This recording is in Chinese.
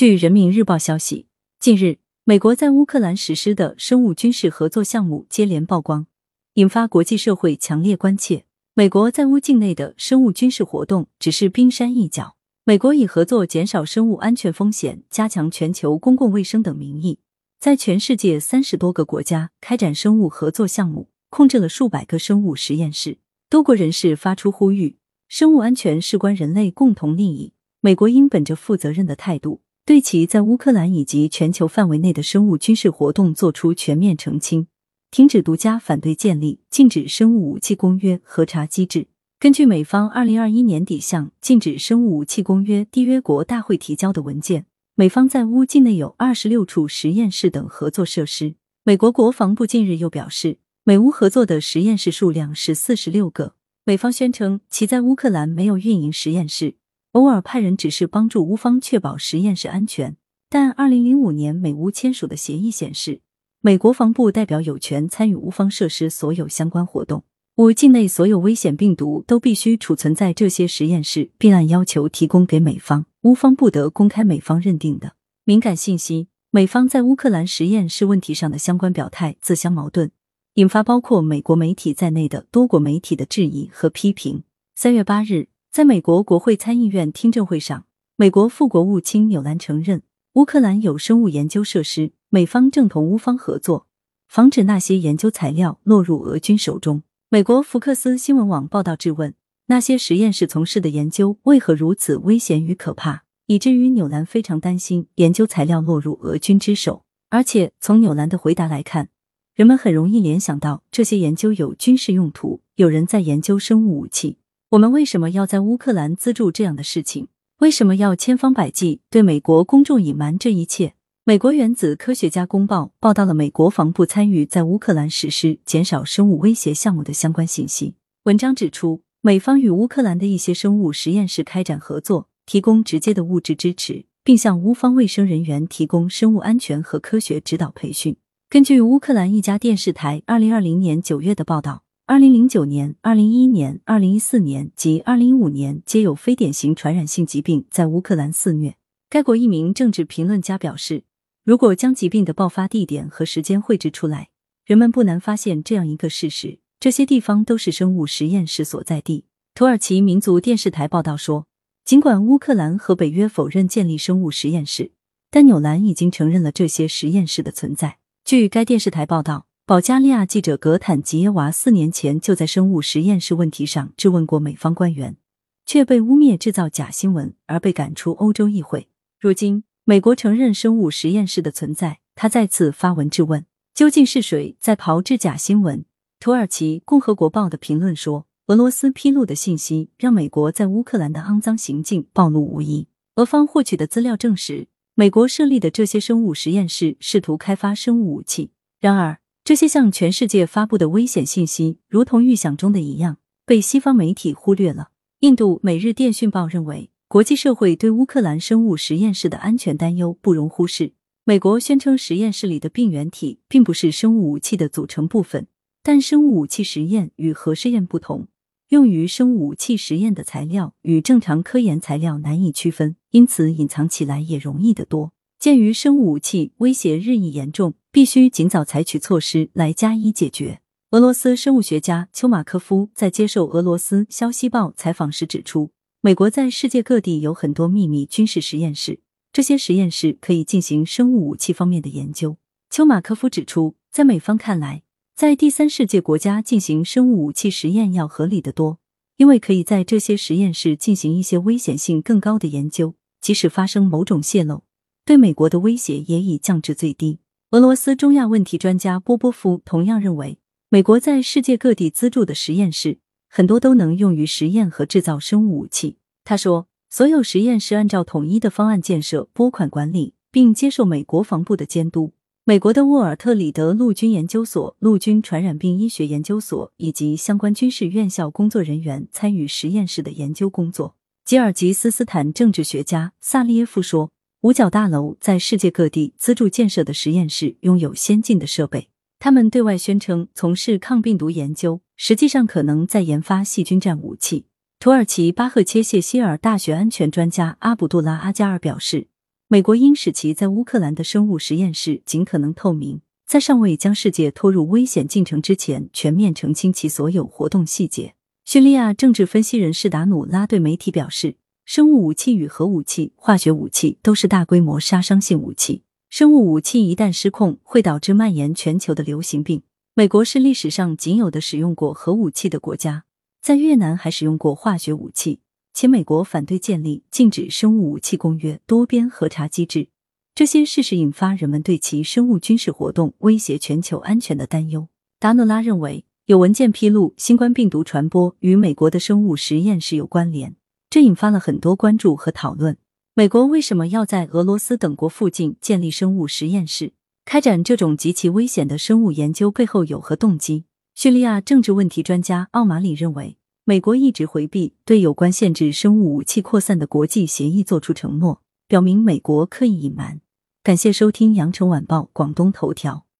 据人民日报消息，近日，美国在乌克兰实施的生物军事合作项目接连曝光，引发国际社会强烈关切。美国在乌境内的生物军事活动只是冰山一角。美国以合作减少生物安全风险、加强全球公共卫生等名义，在全世界三十多个国家开展生物合作项目，控制了数百个生物实验室。多国人士发出呼吁：生物安全事关人类共同利益，美国应本着负责任的态度。对其在乌克兰以及全球范围内的生物军事活动作出全面澄清，停止独家反对建立禁止生物武器公约核查机制。根据美方二零二一年底向禁止生物武器公约缔约国大会提交的文件，美方在乌境内有二十六处实验室等合作设施。美国国防部近日又表示，美乌合作的实验室数量是四十六个。美方宣称其在乌克兰没有运营实验室。偶尔派人只是帮助乌方确保实验室安全，但二零零五年美乌签署的协议显示，美国防部代表有权参与乌方设施所有相关活动。乌境内所有危险病毒都必须储存在这些实验室，并按要求提供给美方。乌方不得公开美方认定的敏感信息。美方在乌克兰实验室问题上的相关表态自相矛盾，引发包括美国媒体在内的多国媒体的质疑和批评。三月八日。在美国国会参议院听证会上，美国副国务卿纽兰承认，乌克兰有生物研究设施，美方正同乌方合作，防止那些研究材料落入俄军手中。美国福克斯新闻网报道质问，那些实验室从事的研究为何如此危险与可怕，以至于纽兰非常担心研究材料落入俄军之手。而且从纽兰的回答来看，人们很容易联想到这些研究有军事用途，有人在研究生物武器。我们为什么要在乌克兰资助这样的事情？为什么要千方百计对美国公众隐瞒这一切？美国原子科学家公报报道了美国防部参与在乌克兰实施减少生物威胁项目的相关信息。文章指出，美方与乌克兰的一些生物实验室开展合作，提供直接的物质支持，并向乌方卫生人员提供生物安全和科学指导培训。根据乌克兰一家电视台二零二零年九月的报道。二零零九年、二零一一年、二零一四年及二零一五年，皆有非典型传染性疾病在乌克兰肆虐。该国一名政治评论家表示，如果将疾病的爆发地点和时间绘制出来，人们不难发现这样一个事实：这些地方都是生物实验室所在地。土耳其民族电视台报道说，尽管乌克兰和北约否认建立生物实验室，但纽兰已经承认了这些实验室的存在。据该电视台报道。保加利亚记者格坦吉耶娃四年前就在生物实验室问题上质问过美方官员，却被污蔑制造假新闻而被赶出欧洲议会。如今，美国承认生物实验室的存在，他再次发文质问：究竟是谁在炮制假新闻？土耳其共和国报的评论说，俄罗斯披露的信息让美国在乌克兰的肮脏行径暴露无遗。俄方获取的资料证实，美国设立的这些生物实验室试图开发生物武器。然而，这些向全世界发布的危险信息，如同预想中的一样，被西方媒体忽略了。印度《每日电讯报》认为，国际社会对乌克兰生物实验室的安全担忧不容忽视。美国宣称实验室里的病原体并不是生物武器的组成部分，但生物武器实验与核试验不同，用于生物武器实验的材料与正常科研材料难以区分，因此隐藏起来也容易得多。鉴于生物武器威胁日益严重，必须尽早采取措施来加以解决。俄罗斯生物学家丘马科夫在接受俄罗斯消息报采访时指出，美国在世界各地有很多秘密军事实验室，这些实验室可以进行生物武器方面的研究。丘马科夫指出，在美方看来，在第三世界国家进行生物武器实验要合理的多，因为可以在这些实验室进行一些危险性更高的研究，即使发生某种泄漏。对美国的威胁也已降至最低。俄罗斯中亚问题专家波波夫同样认为，美国在世界各地资助的实验室很多都能用于实验和制造生物武器。他说，所有实验室按照统一的方案建设、拨款管理，并接受美国防部的监督。美国的沃尔特里德陆军研究所、陆军传染病医学研究所以及相关军事院校工作人员参与实验室的研究工作。吉尔吉斯斯坦政治学家萨利耶夫说。五角大楼在世界各地资助建设的实验室拥有先进的设备，他们对外宣称从事抗病毒研究，实际上可能在研发细菌战武器。土耳其巴赫切谢希尔大学安全专家阿卜杜拉阿加尔表示，美国应使其在乌克兰的生物实验室尽可能透明，在尚未将世界拖入危险进程之前，全面澄清其所有活动细节。叙利亚政治分析人士达努拉对媒体表示，生物武器与核武器、化学武器都是大规模杀伤性武器。生物武器一旦失控，会导致蔓延全球的流行病。美国是历史上仅有的使用过核武器的国家，在越南还使用过化学武器，且美国反对建立禁止生物武器公约多边核查机制。这些事实引发人们对其生物军事活动威胁全球安全的担忧。达诺拉认为，有文件披露新冠病毒传播与美国的生物实验室有关联，这引发了很多关注和讨论。美国为什么要在俄罗斯等国附近建立生物实验室，开展这种极其危险的生物研究？背后有何动机？叙利亚政治问题专家奥马里认为，美国一直回避对有关限制生物武器扩散的国际协议作出承诺，表明美国刻意隐瞒。感谢收听羊城晚报广东头条。